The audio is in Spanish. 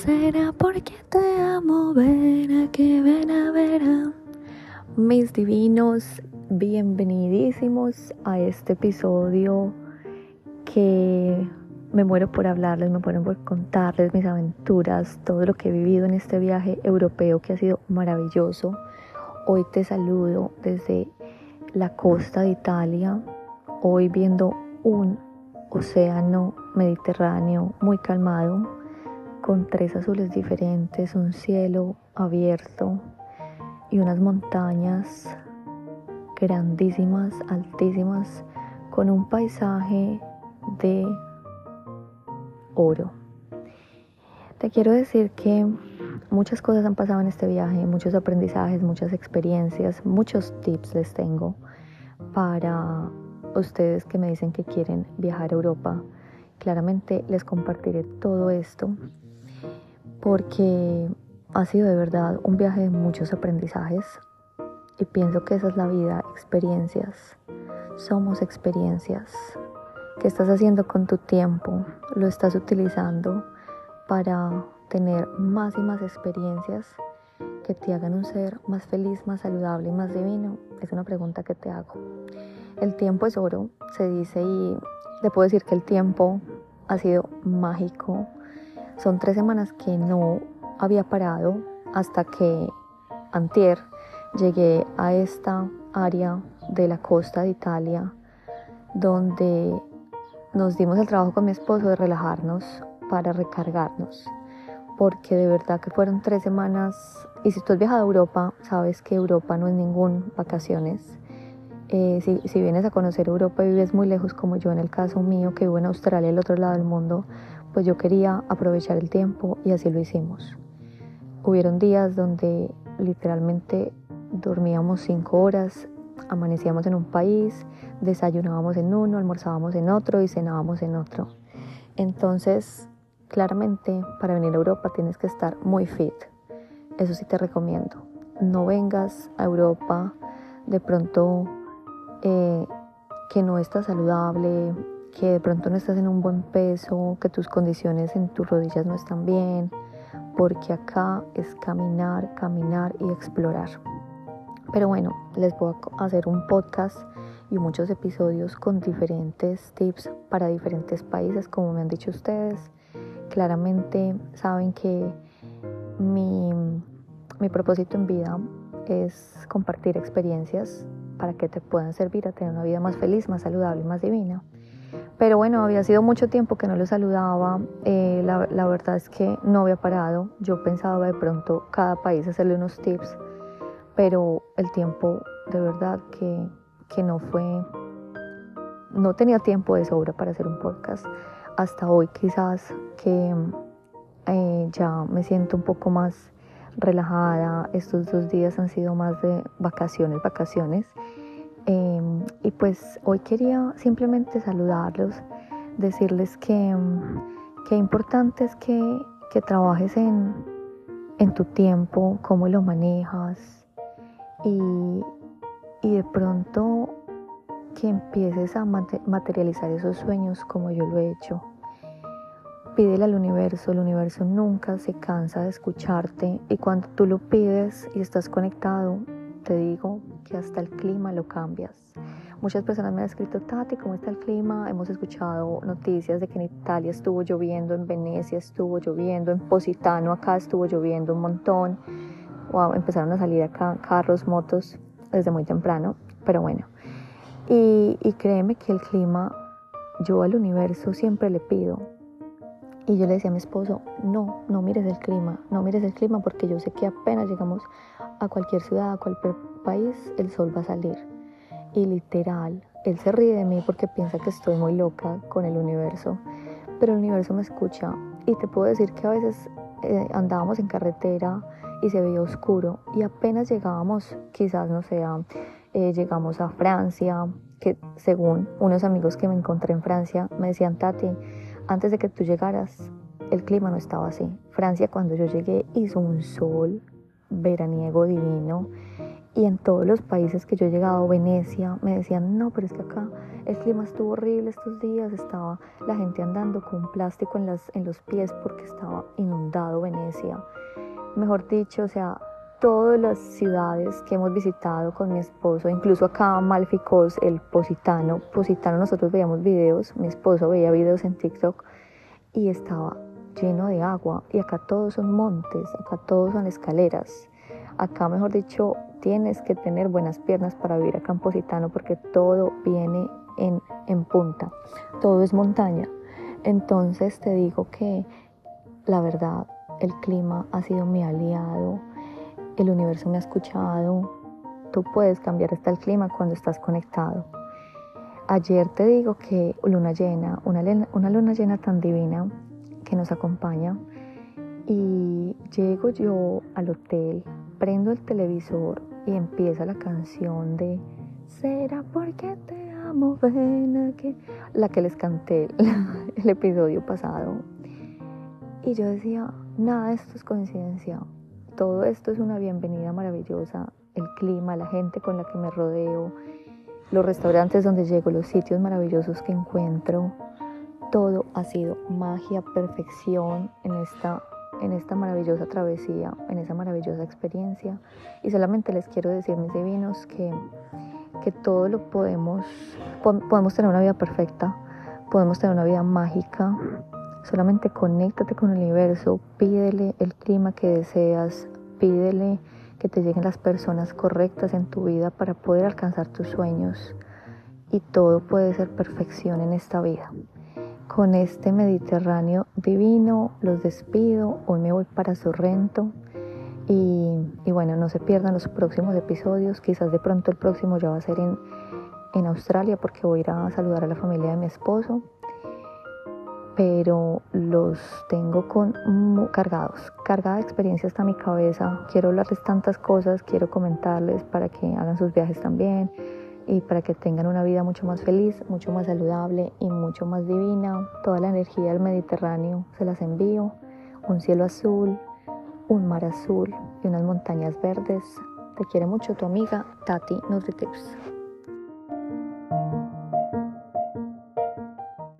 Será porque te amo, ven a que ven a ver Mis divinos, bienvenidísimos a este episodio que me muero por hablarles, me muero por contarles mis aventuras, todo lo que he vivido en este viaje europeo que ha sido maravilloso. Hoy te saludo desde la costa de Italia, hoy viendo un océano Mediterráneo muy calmado con tres azules diferentes, un cielo abierto y unas montañas grandísimas, altísimas, con un paisaje de oro. Te quiero decir que muchas cosas han pasado en este viaje, muchos aprendizajes, muchas experiencias, muchos tips les tengo para ustedes que me dicen que quieren viajar a Europa. Claramente les compartiré todo esto porque ha sido de verdad un viaje de muchos aprendizajes y pienso que esa es la vida, experiencias. Somos experiencias. ¿Qué estás haciendo con tu tiempo? ¿Lo estás utilizando para tener más y más experiencias que te hagan un ser más feliz, más saludable y más divino? Es una pregunta que te hago. El tiempo es oro, se dice, y te puedo decir que el tiempo ha sido mágico son tres semanas que no había parado hasta que antier llegué a esta área de la costa de Italia donde nos dimos el trabajo con mi esposo de relajarnos para recargarnos porque de verdad que fueron tres semanas y si tú has viajado a Europa sabes que Europa no es ningún vacaciones. Eh, si, si, vienes a conocer Europa y vives muy lejos como yo en el caso mío que vivo en Australia, el otro lado del mundo, pues yo quería aprovechar el tiempo y así lo hicimos. Hubieron días donde literalmente dormíamos cinco horas, amanecíamos en un país, desayunábamos en uno, almorzábamos en otro y cenábamos en otro. Entonces, claramente para venir a Europa tienes que estar muy fit. Eso sí te recomiendo. No vengas a Europa de pronto eh, que no estás saludable, que de pronto no estás en un buen peso, que tus condiciones en tus rodillas no están bien, porque acá es caminar, caminar y explorar. Pero bueno, les voy a hacer un podcast y muchos episodios con diferentes tips para diferentes países, como me han dicho ustedes. Claramente saben que mi, mi propósito en vida es compartir experiencias para que te puedan servir a tener una vida más feliz, más saludable y más divina. Pero bueno, había sido mucho tiempo que no lo saludaba. Eh, la, la, verdad es que no había parado. Yo pensaba de pronto cada país hacerle unos tips, pero el tiempo de verdad que, que no fue, no tenía tiempo de sobra para hacer un podcast. Hasta hoy quizás que eh, ya me siento un poco más relajada. Estos dos días han sido más de vacaciones, vacaciones. Em, y pues hoy quería simplemente saludarlos, decirles que, que importante es que, que trabajes en, en, tu tiempo, cómo lo manejas y, y de pronto que empieces a materializar esos sueños como yo lo he hecho. Pídele al universo, el universo nunca se cansa de escucharte y cuando tú lo pides y estás conectado, te digo que hasta el clima lo cambias. Muchas personas me han escrito, Tati, ¿cómo está el clima? Hemos escuchado noticias de que en Italia estuvo lloviendo, en Venecia estuvo lloviendo, en Positano acá estuvo lloviendo un montón. Wow, empezaron a salir acá carros, motos desde muy temprano, pero bueno. Y, y créeme que el clima, yo al universo siempre le pido. Y yo le decía a mi esposo, no, no mires el clima, no mires el clima porque yo sé que apenas llegamos a cualquier ciudad, a cualquier país, el sol va a salir. Y literal, él se ríe de mí porque piensa que estoy muy loca con el universo, pero el universo me escucha. Y te puedo decir que a veces eh, andábamos en carretera y se veía oscuro y apenas llegábamos, quizás no sea, eh, llegamos a Francia, que según unos amigos que me encontré en Francia me decían, Tati, antes de que tú llegaras, el clima no estaba así. Francia cuando yo llegué hizo un sol veraniego divino Y en todos los países que yo he llegado, Venecia, me decían, no, pero es que acá el clima estuvo horrible estos días, estaba la gente andando con plástico en, las, en los pies porque estaba inundado Venecia. Mejor dicho, o sea, todas las ciudades que hemos visitado con mi esposo, incluso acá Malficos, el Positano, Positano nosotros veíamos videos, mi esposo veía videos en TikTok y estaba lleno de agua y acá todos son montes, acá todos son escaleras. Acá, mejor dicho, tienes que tener buenas piernas para vivir acá en Positano porque todo viene en, en punta, todo es montaña. Entonces te digo que la verdad, el clima ha sido mi aliado, el universo me ha escuchado, tú puedes cambiar hasta el clima cuando estás conectado. Ayer te digo que luna llena, una, una luna llena tan divina que nos acompaña y llego yo al hotel, prendo el televisor y empieza la canción de Será porque te amo, ven la que les canté el episodio pasado. Y yo decía, nada de esto es coincidencia, todo esto es una bienvenida maravillosa, el clima, la gente con la que me rodeo, los restaurantes donde llego, los sitios maravillosos que encuentro, todo ha sido magia, perfección en esta en esta maravillosa travesía, en esa maravillosa experiencia. Y solamente les quiero decir, mis divinos, que, que todo lo podemos, podemos tener una vida perfecta, podemos tener una vida mágica. Solamente conéctate con el universo, pídele el clima que deseas, pídele que te lleguen las personas correctas en tu vida para poder alcanzar tus sueños. Y todo puede ser perfección en esta vida con este Mediterráneo divino. Los despido. Hoy me voy para Sorrento. Y, y, bueno, no se pierdan los próximos episodios. Quizás de pronto el próximo ya va a ser en, en Australia porque voy a ir a saludar a la familia de mi esposo. Pero los tengo con cargados, cargada de experiencia hasta mi cabeza. Quiero hablarles tantas cosas, quiero comentarles para que hagan sus viajes también y para que tengan una vida mucho más feliz, mucho más saludable y mucho más divina. Toda la energía del Mediterráneo se las envío. Un cielo azul, un mar azul y unas montañas verdes. Te quiere mucho tu amiga Tati NutriTips.